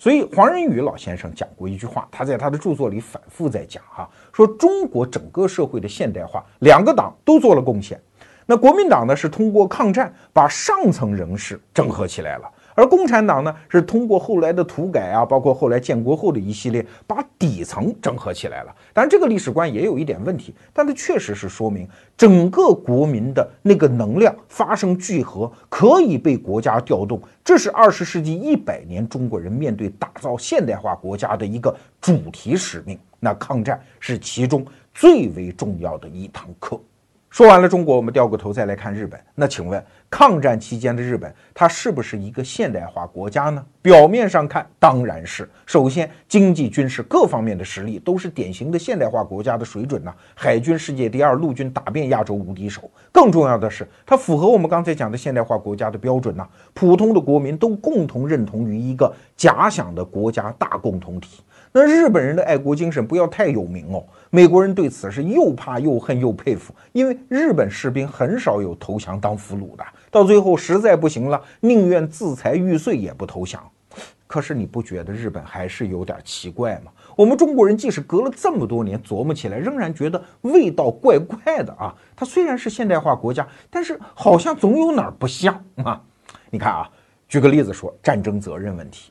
Speaker 1: 所以黄仁宇老先生讲过一句话，他在他的著作里反复在讲哈，说中国整个社会的现代化，两个党都做了贡献。那国民党呢，是通过抗战把上层人士整合起来了。而共产党呢，是通过后来的土改啊，包括后来建国后的一系列，把底层整合起来了。当然，这个历史观也有一点问题，但它确实是说明整个国民的那个能量发生聚合，可以被国家调动。这是二十世纪一百年中国人面对打造现代化国家的一个主题使命。那抗战是其中最为重要的一堂课。说完了中国，我们掉过头再来看日本。那请问，抗战期间的日本，它是不是一个现代化国家呢？表面上看，当然是。首先，经济、军事各方面的实力都是典型的现代化国家的水准呢。海军世界第二，陆军打遍亚洲无敌手。更重要的是，它符合我们刚才讲的现代化国家的标准呢。普通的国民都共同认同于一个假想的国家大共同体。那日本人的爱国精神不要太有名哦。美国人对此是又怕又恨又佩服，因为日本士兵很少有投降当俘虏的，到最后实在不行了，宁愿自裁玉碎也不投降。可是你不觉得日本还是有点奇怪吗？我们中国人即使隔了这么多年琢磨起来，仍然觉得味道怪怪的啊。它虽然是现代化国家，但是好像总有哪儿不像啊。你看啊，举个例子说战争责任问题，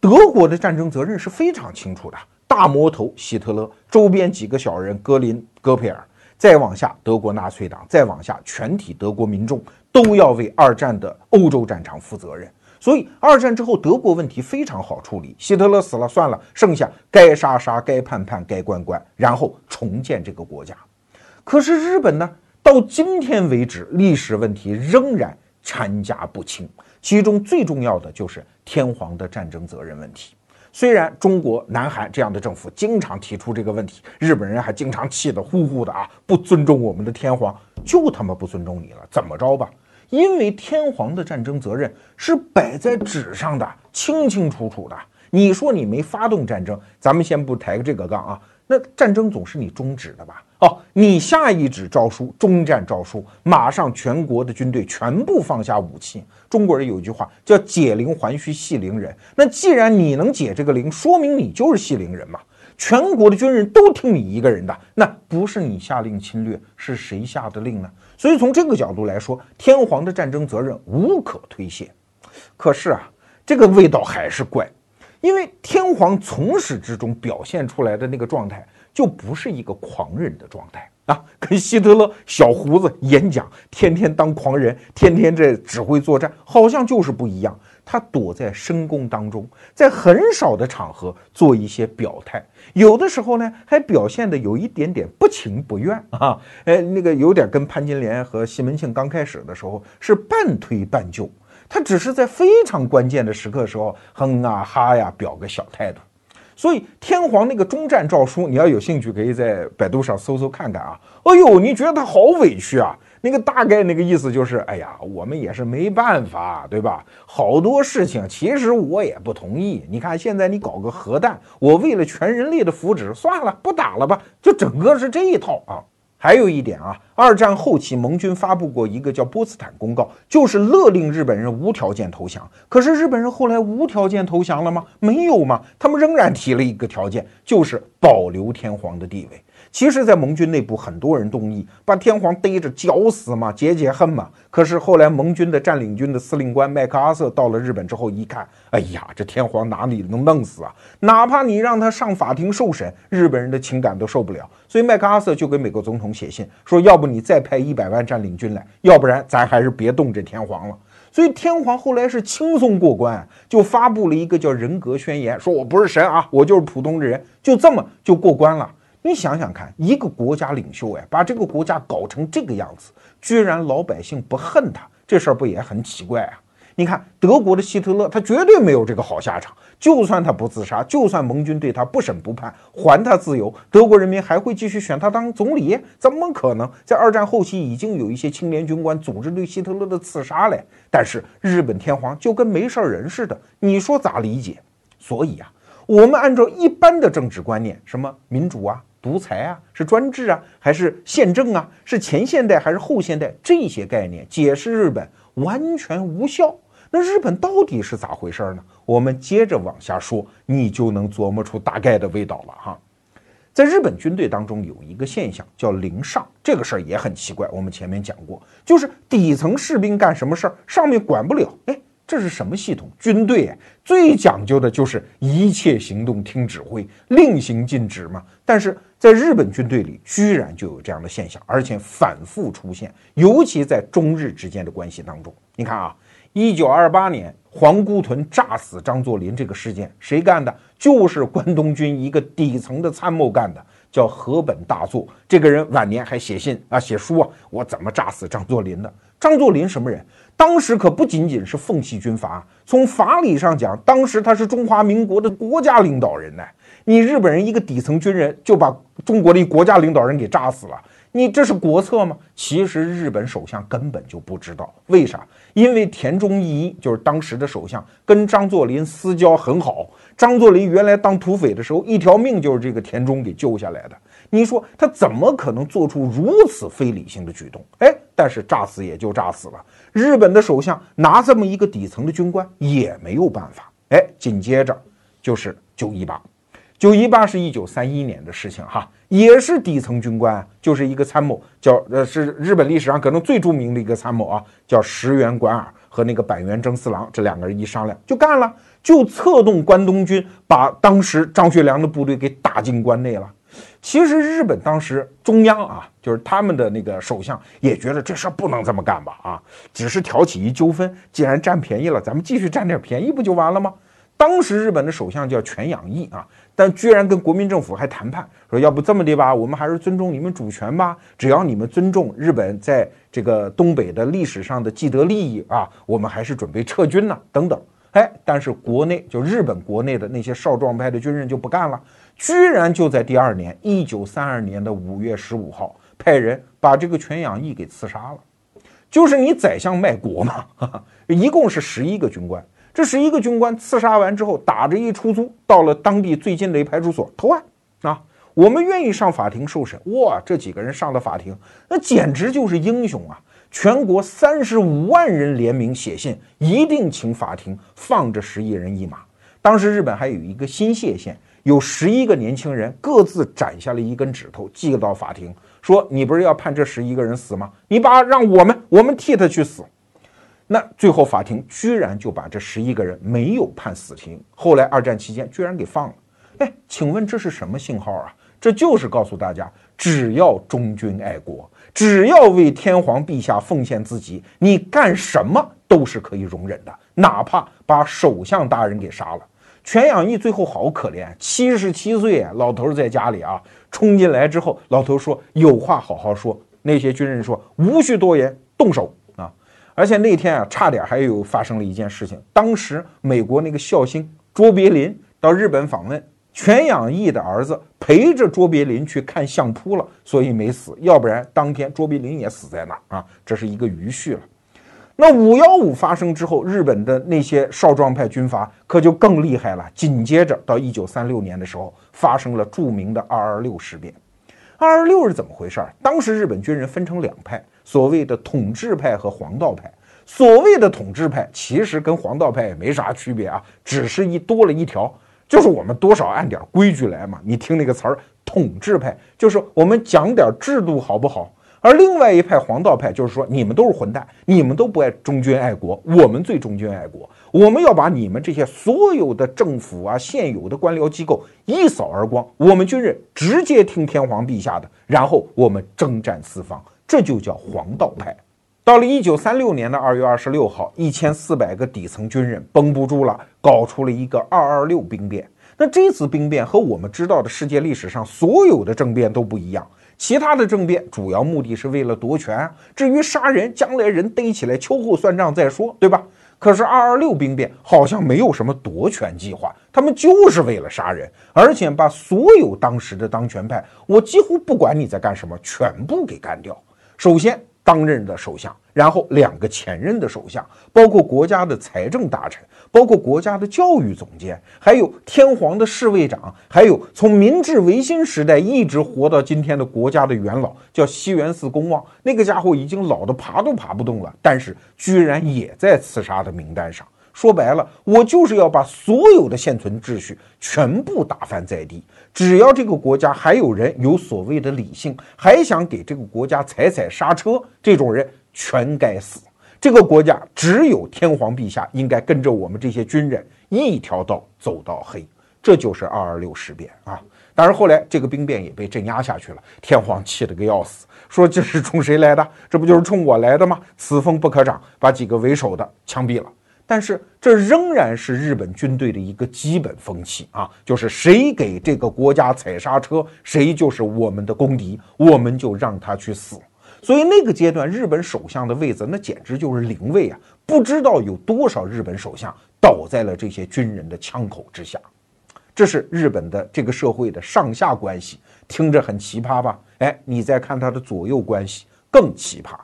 Speaker 1: 德国的战争责任是非常清楚的。大魔头希特勒，周边几个小人格林、戈培尔，再往下德国纳粹党，再往下全体德国民众都要为二战的欧洲战场负责任。所以二战之后德国问题非常好处理，希特勒死了算了，剩下该杀杀，该判判，该关关，然后重建这个国家。可是日本呢，到今天为止，历史问题仍然缠夹不清，其中最重要的就是天皇的战争责任问题。虽然中国、南韩这样的政府经常提出这个问题，日本人还经常气得呼呼的啊，不尊重我们的天皇，就他妈不尊重你了，怎么着吧？因为天皇的战争责任是摆在纸上的，清清楚楚的。你说你没发动战争，咱们先不抬这个杠啊。那战争总是你终止的吧？哦，你下一纸诏书，终战诏书，马上全国的军队全部放下武器。中国人有一句话叫“解铃还须系铃人”。那既然你能解这个铃，说明你就是系铃人嘛。全国的军人都听你一个人的，那不是你下令侵略，是谁下的令呢？所以从这个角度来说，天皇的战争责任无可推卸。可是啊，这个味道还是怪。因为天皇从始至终表现出来的那个状态，就不是一个狂人的状态啊，跟希特勒小胡子演讲，天天当狂人，天天这指挥作战，好像就是不一样。他躲在深宫当中，在很少的场合做一些表态，有的时候呢，还表现的有一点点不情不愿 啊，哎，那个有点跟潘金莲和西门庆刚开始的时候是半推半就。他只是在非常关键的时刻时候哼啊哈呀表个小态度，所以天皇那个终战诏书，你要有兴趣可以在百度上搜搜看看啊。哎呦，你觉得他好委屈啊？那个大概那个意思就是，哎呀，我们也是没办法，对吧？好多事情其实我也不同意。你看现在你搞个核弹，我为了全人类的福祉，算了，不打了吧？就整个是这一套啊。还有一点啊，二战后期盟军发布过一个叫波茨坦公告，就是勒令日本人无条件投降。可是日本人后来无条件投降了吗？没有吗？他们仍然提了一个条件，就是保留天皇的地位。其实，在盟军内部，很多人动议把天皇逮着绞死嘛，解解恨嘛。可是后来，盟军的占领军的司令官麦克阿瑟到了日本之后，一看，哎呀，这天皇哪里能弄死啊？哪怕你让他上法庭受审，日本人的情感都受不了。所以麦克阿瑟就给美国总统写信说，要不你再派一百万占领军来，要不然咱还是别动这天皇了。所以天皇后来是轻松过关，就发布了一个叫人格宣言，说我不是神啊，我就是普通的人，就这么就过关了。你想想看，一个国家领袖哎，把这个国家搞成这个样子，居然老百姓不恨他，这事儿不也很奇怪啊？你看德国的希特勒，他绝对没有这个好下场。就算他不自杀，就算盟军对他不审不判，还他自由，德国人民还会继续选他当总理？怎么可能？在二战后期，已经有一些青年军官组织对希特勒的刺杀嘞。但是日本天皇就跟没事儿人似的，你说咋理解？所以啊，我们按照一般的政治观念，什么民主啊？独裁啊，是专制啊，还是宪政啊？是前现代还是后现代？这些概念解释日本完全无效。那日本到底是咋回事呢？我们接着往下说，你就能琢磨出大概的味道了哈。在日本军队当中有一个现象叫零上，这个事儿也很奇怪。我们前面讲过，就是底层士兵干什么事儿，上面管不了。哎。这是什么系统？军队最讲究的就是一切行动听指挥，令行禁止嘛。但是在日本军队里，居然就有这样的现象，而且反复出现，尤其在中日之间的关系当中。你看啊，一九二八年皇姑屯炸死张作霖这个事件，谁干的？就是关东军一个底层的参谋干的，叫河本大作。这个人晚年还写信啊，写书啊，我怎么炸死张作霖的？张作霖什么人？当时可不仅仅是奉系军阀，从法理上讲，当时他是中华民国的国家领导人呢。你日本人一个底层军人就把中国的国家领导人给炸死了，你这是国策吗？其实日本首相根本就不知道，为啥？因为田中义一就是当时的首相，跟张作霖私交很好。张作霖原来当土匪的时候，一条命就是这个田中给救下来的。你说他怎么可能做出如此非理性的举动？哎，但是炸死也就炸死了。日本的首相拿这么一个底层的军官也没有办法。哎，紧接着就是九一八。九一八是一九三一年的事情哈，也是底层军官，就是一个参谋，叫呃是日本历史上可能最著名的一个参谋啊，叫石原莞尔和那个板垣征四郎这两个人一商量就干了，就策动关东军把当时张学良的部队给打进关内了。其实日本当时中央啊，就是他们的那个首相也觉得这事不能这么干吧啊，只是挑起一纠纷，既然占便宜了，咱们继续占点便宜不就完了吗？当时日本的首相叫全养义啊。但居然跟国民政府还谈判，说要不这么的吧，我们还是尊重你们主权吧。只要你们尊重日本在这个东北的历史上的既得利益啊，我们还是准备撤军呢。等等，哎，但是国内就日本国内的那些少壮派的军人就不干了，居然就在第二年，一九三二年的五月十五号，派人把这个全养义给刺杀了。就是你宰相卖国嘛，一共是十一个军官。这是一个军官刺杀完之后，打着一出租到了当地最近的一派出所投案啊！我们愿意上法庭受审。哇，这几个人上了法庭，那简直就是英雄啊！全国三十五万人联名写信，一定请法庭放这十一人一马。当时日本还有一个新泻县，有十一个年轻人各自斩下了一根指头，寄到法庭，说你不是要判这十一个人死吗？你把让我们，我们替他去死。那最后法庭居然就把这十一个人没有判死刑，后来二战期间居然给放了。哎，请问这是什么信号啊？这就是告诉大家，只要忠君爱国，只要为天皇陛下奉献自己，你干什么都是可以容忍的，哪怕把首相大人给杀了。全养义最后好可怜，七十七岁，老头在家里啊，冲进来之后，老头说有话好好说。那些军人说无需多言，动手。而且那天啊，差点还有发生了一件事情。当时美国那个孝星卓别林到日本访问，全养义的儿子陪着卓别林去看相扑了，所以没死。要不然当天卓别林也死在那儿啊，这是一个余绪了。那五幺五发生之后，日本的那些少壮派军阀可就更厉害了。紧接着到一九三六年的时候，发生了著名的二二六事变。二二六是怎么回事？当时日本军人分成两派。所谓的统治派和黄道派，所谓的统治派其实跟黄道派也没啥区别啊，只是一多了一条，就是我们多少按点规矩来嘛。你听那个词儿，统治派就是我们讲点制度好不好？而另外一派黄道派就是说，你们都是混蛋，你们都不爱忠君爱国，我们最忠君爱国，我们要把你们这些所有的政府啊、现有的官僚机构一扫而光，我们军人直接听天皇陛下的，然后我们征战四方。这就叫黄道派。到了一九三六年的二月二十六号，一千四百个底层军人绷不住了，搞出了一个二二六兵变。那这次兵变和我们知道的世界历史上所有的政变都不一样。其他的政变主要目的是为了夺权，至于杀人，将来人逮起来秋后算账再说，对吧？可是二二六兵变好像没有什么夺权计划，他们就是为了杀人，而且把所有当时的当权派，我几乎不管你在干什么，全部给干掉。首先，当任的首相，然后两个前任的首相，包括国家的财政大臣，包括国家的教育总监，还有天皇的侍卫长，还有从明治维新时代一直活到今天的国家的元老，叫西园寺公望。那个家伙已经老得爬都爬不动了，但是居然也在刺杀的名单上。说白了，我就是要把所有的现存秩序全部打翻在地。只要这个国家还有人有所谓的理性，还想给这个国家踩踩刹车，这种人全该死。这个国家只有天皇陛下应该跟着我们这些军人一条道走到黑。这就是二二六事变啊！当然后来这个兵变也被镇压下去了。天皇气得个要死，说这是冲谁来的？这不就是冲我来的吗？此风不可长，把几个为首的枪毙了。但是这仍然是日本军队的一个基本风气啊，就是谁给这个国家踩刹车，谁就是我们的公敌，我们就让他去死。所以那个阶段，日本首相的位子那简直就是灵位啊！不知道有多少日本首相倒在了这些军人的枪口之下。这是日本的这个社会的上下关系，听着很奇葩吧？哎，你再看他的左右关系更奇葩。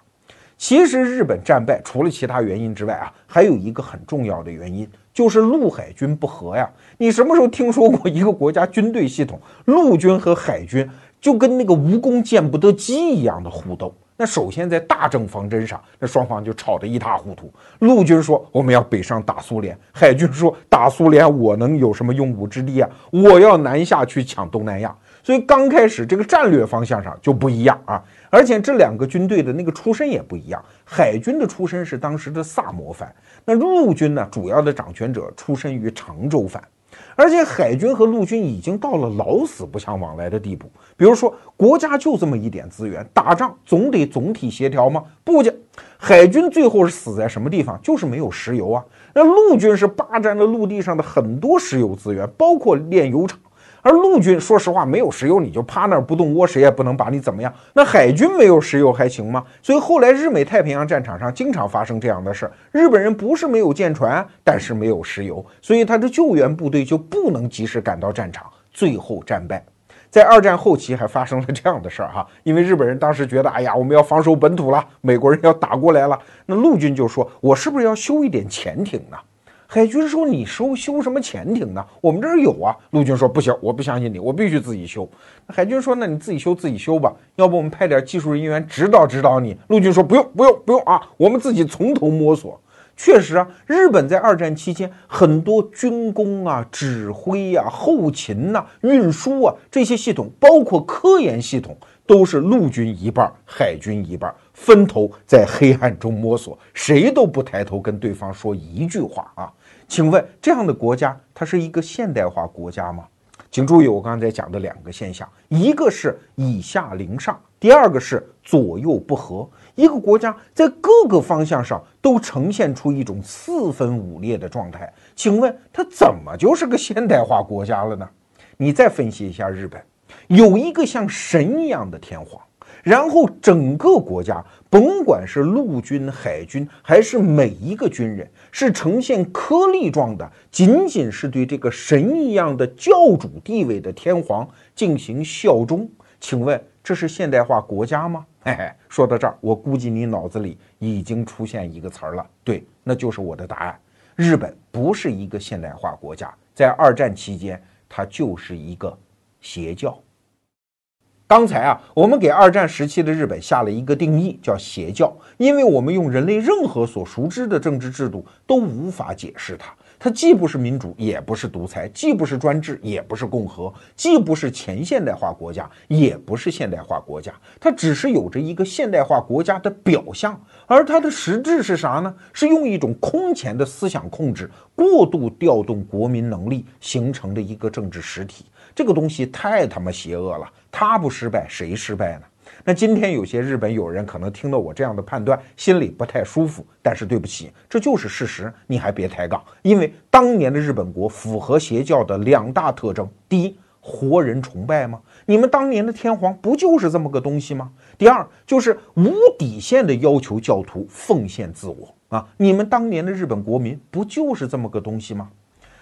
Speaker 1: 其实日本战败，除了其他原因之外啊，还有一个很重要的原因，就是陆海军不和呀。你什么时候听说过一个国家军队系统，陆军和海军就跟那个蜈蚣见不得鸡一样的互斗。那首先在大政方针上，那双方就吵得一塌糊涂。陆军说我们要北上打苏联，海军说打苏联我能有什么用武之地啊？我要南下去抢东南亚。所以刚开始这个战略方向上就不一样啊，而且这两个军队的那个出身也不一样。海军的出身是当时的萨摩藩，那陆军呢，主要的掌权者出身于长州藩。而且海军和陆军已经到了老死不相往来的地步。比如说，国家就这么一点资源，打仗总得总体协调吗？不去，海军最后是死在什么地方？就是没有石油啊。那陆军是霸占了陆地上的很多石油资源，包括炼油厂。而陆军说实话，没有石油你就趴那儿不动窝，谁也不能把你怎么样。那海军没有石油还行吗？所以后来日美太平洋战场上经常发生这样的事儿：日本人不是没有舰船，但是没有石油，所以他的救援部队就不能及时赶到战场，最后战败。在二战后期还发生了这样的事儿哈，因为日本人当时觉得，哎呀，我们要防守本土了，美国人要打过来了，那陆军就说，我是不是要修一点潜艇呢？海军说：“你修修什么潜艇呢？我们这儿有啊。”陆军说：“不行，我不相信你，我必须自己修。”海军说：“那你自己修自己修吧，要不我们派点技术人员指导指导你。”陆军说：“不用不用不用啊，我们自己从头摸索。”确实啊，日本在二战期间很多军工啊、指挥呀、后勤呐、运输啊这些系统，包括科研系统，都是陆军一半，海军一半，分头在黑暗中摸索，谁都不抬头跟对方说一句话啊。请问这样的国家，它是一个现代化国家吗？请注意我刚才讲的两个现象，一个是以下临上，第二个是左右不合。一个国家在各个方向上都呈现出一种四分五裂的状态，请问它怎么就是个现代化国家了呢？你再分析一下日本，有一个像神一样的天皇。然后整个国家，甭管是陆军、海军，还是每一个军人，是呈现颗粒状的，仅仅是对这个神一样的教主地位的天皇进行效忠。请问这是现代化国家吗？嘿 嘿，说到这儿，我估计你脑子里已经出现一个词儿了，对，那就是我的答案：日本不是一个现代化国家，在二战期间，它就是一个邪教。刚才啊，我们给二战时期的日本下了一个定义，叫邪教，因为我们用人类任何所熟知的政治制度都无法解释它。它既不是民主，也不是独裁，既不是专制，也不是共和，既不是前现代化国家，也不是现代化国家。它只是有着一个现代化国家的表象，而它的实质是啥呢？是用一种空前的思想控制，过度调动国民能力形成的一个政治实体。这个东西太他妈邪恶了。他不失败，谁失败呢？那今天有些日本友人可能听到我这样的判断，心里不太舒服。但是对不起，这就是事实，你还别抬杠。因为当年的日本国符合邪教的两大特征：第一，活人崇拜吗？你们当年的天皇不就是这么个东西吗？第二，就是无底线的要求教徒奉献自我啊！你们当年的日本国民不就是这么个东西吗？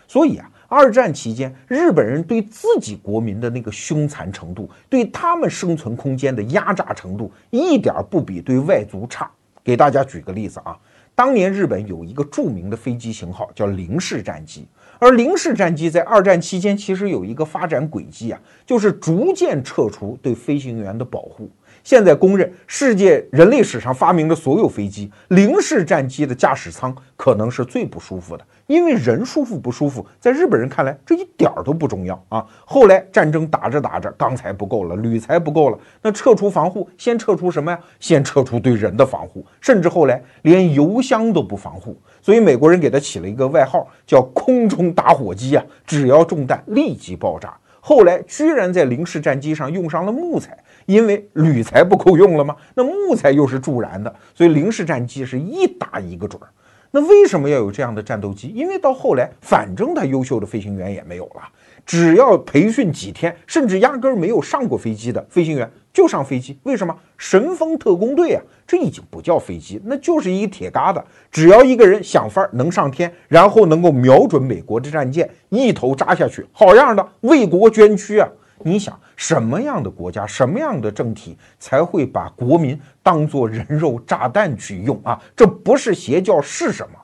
Speaker 1: 所以啊。二战期间，日本人对自己国民的那个凶残程度，对他们生存空间的压榨程度，一点不比对外族差。给大家举个例子啊，当年日本有一个著名的飞机型号叫零式战机，而零式战机在二战期间其实有一个发展轨迹啊，就是逐渐撤除对飞行员的保护。现在公认，世界人类史上发明的所有飞机，零式战机的驾驶舱可能是最不舒服的，因为人舒服不舒服，在日本人看来这一点儿都不重要啊。后来战争打着打着，钢材不够了，铝材不够了，那撤除防护，先撤除什么呀？先撤除对人的防护，甚至后来连油箱都不防护，所以美国人给他起了一个外号，叫“空中打火机”啊，只要中弹立即爆炸。后来居然在零式战机上用上了木材。因为铝材不够用了吗？那木材又是助燃的，所以零式战机是一打一个准儿。那为什么要有这样的战斗机？因为到后来，反正他优秀的飞行员也没有了，只要培训几天，甚至压根儿没有上过飞机的飞行员就上飞机。为什么？神风特工队啊，这已经不叫飞机，那就是一铁疙瘩。只要一个人想法儿能上天，然后能够瞄准美国的战舰，一头扎下去，好样的，为国捐躯啊！你想什么样的国家，什么样的政体才会把国民当做人肉炸弹去用啊？这不是邪教是什么？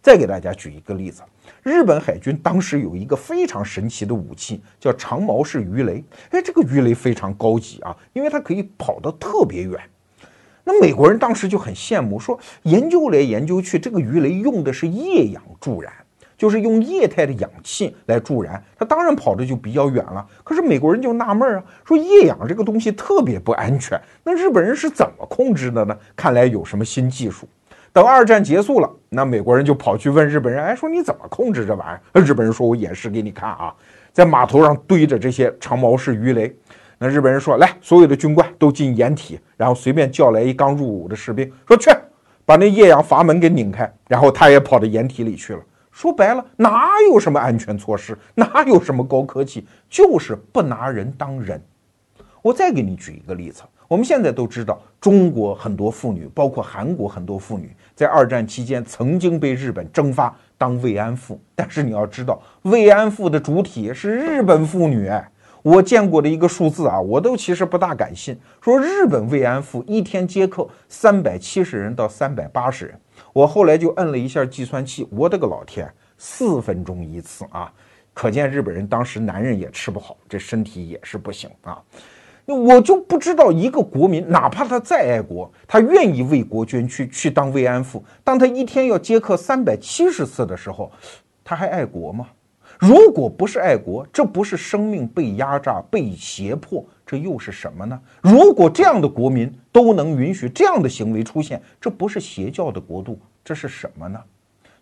Speaker 1: 再给大家举一个例子，日本海军当时有一个非常神奇的武器，叫长矛式鱼雷。哎，这个鱼雷非常高级啊，因为它可以跑得特别远。那美国人当时就很羡慕，说研究来研究去，这个鱼雷用的是液氧助燃，就是用液态的氧气来助燃，它当然跑的就比较远了。可是美国人就纳闷啊，说液氧这个东西特别不安全，那日本人是怎么控制的呢？看来有什么新技术。等二战结束了，那美国人就跑去问日本人，哎，说你怎么控制这玩意儿？日本人说，我演示给你看啊，在码头上堆着这些长矛式鱼雷。那日本人说，来，所有的军官都进掩体，然后随便叫来一刚入伍的士兵，说去把那液氧阀门给拧开，然后他也跑到掩体里去了。说白了，哪有什么安全措施，哪有什么高科技，就是不拿人当人。我再给你举一个例子，我们现在都知道，中国很多妇女，包括韩国很多妇女。在二战期间，曾经被日本征发当慰安妇，但是你要知道，慰安妇的主体是日本妇女。哎，我见过的一个数字啊，我都其实不大敢信，说日本慰安妇一天接客三百七十人到三百八十人。我后来就摁了一下计算器，我的个老天，四分钟一次啊！可见日本人当时男人也吃不好，这身体也是不行啊。我就不知道一个国民，哪怕他再爱国，他愿意为国捐躯去当慰安妇，当他一天要接客三百七十次的时候，他还爱国吗？如果不是爱国，这不是生命被压榨、被胁迫，这又是什么呢？如果这样的国民都能允许这样的行为出现，这不是邪教的国度，这是什么呢？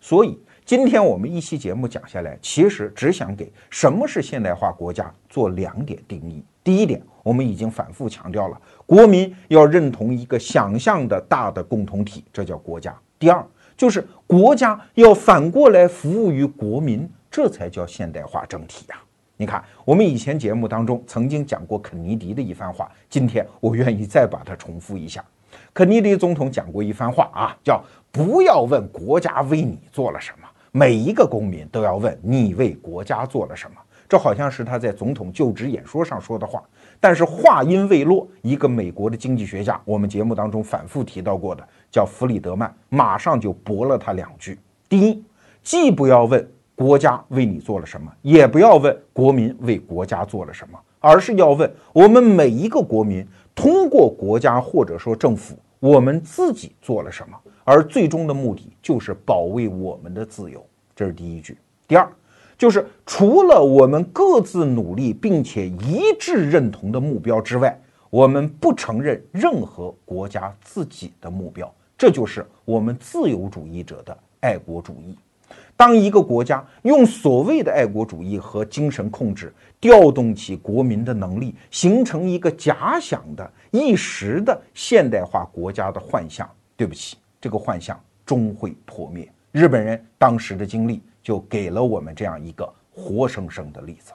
Speaker 1: 所以今天我们一期节目讲下来，其实只想给什么是现代化国家做两点定义。第一点。我们已经反复强调了，国民要认同一个想象的大的共同体，这叫国家。第二，就是国家要反过来服务于国民，这才叫现代化整体呀。你看，我们以前节目当中曾经讲过肯尼迪的一番话，今天我愿意再把它重复一下。肯尼迪总统讲过一番话啊，叫“不要问国家为你做了什么，每一个公民都要问你为国家做了什么”。这好像是他在总统就职演说上说的话。但是话音未落，一个美国的经济学家，我们节目当中反复提到过的，叫弗里德曼，马上就驳了他两句。第一，既不要问国家为你做了什么，也不要问国民为国家做了什么，而是要问我们每一个国民通过国家或者说政府，我们自己做了什么，而最终的目的就是保卫我们的自由。这是第一句。第二。就是除了我们各自努力并且一致认同的目标之外，我们不承认任何国家自己的目标。这就是我们自由主义者的爱国主义。当一个国家用所谓的爱国主义和精神控制，调动起国民的能力，形成一个假想的一时的现代化国家的幻象，对不起，这个幻象终会破灭。日本人当时的经历。就给了我们这样一个活生生的例子。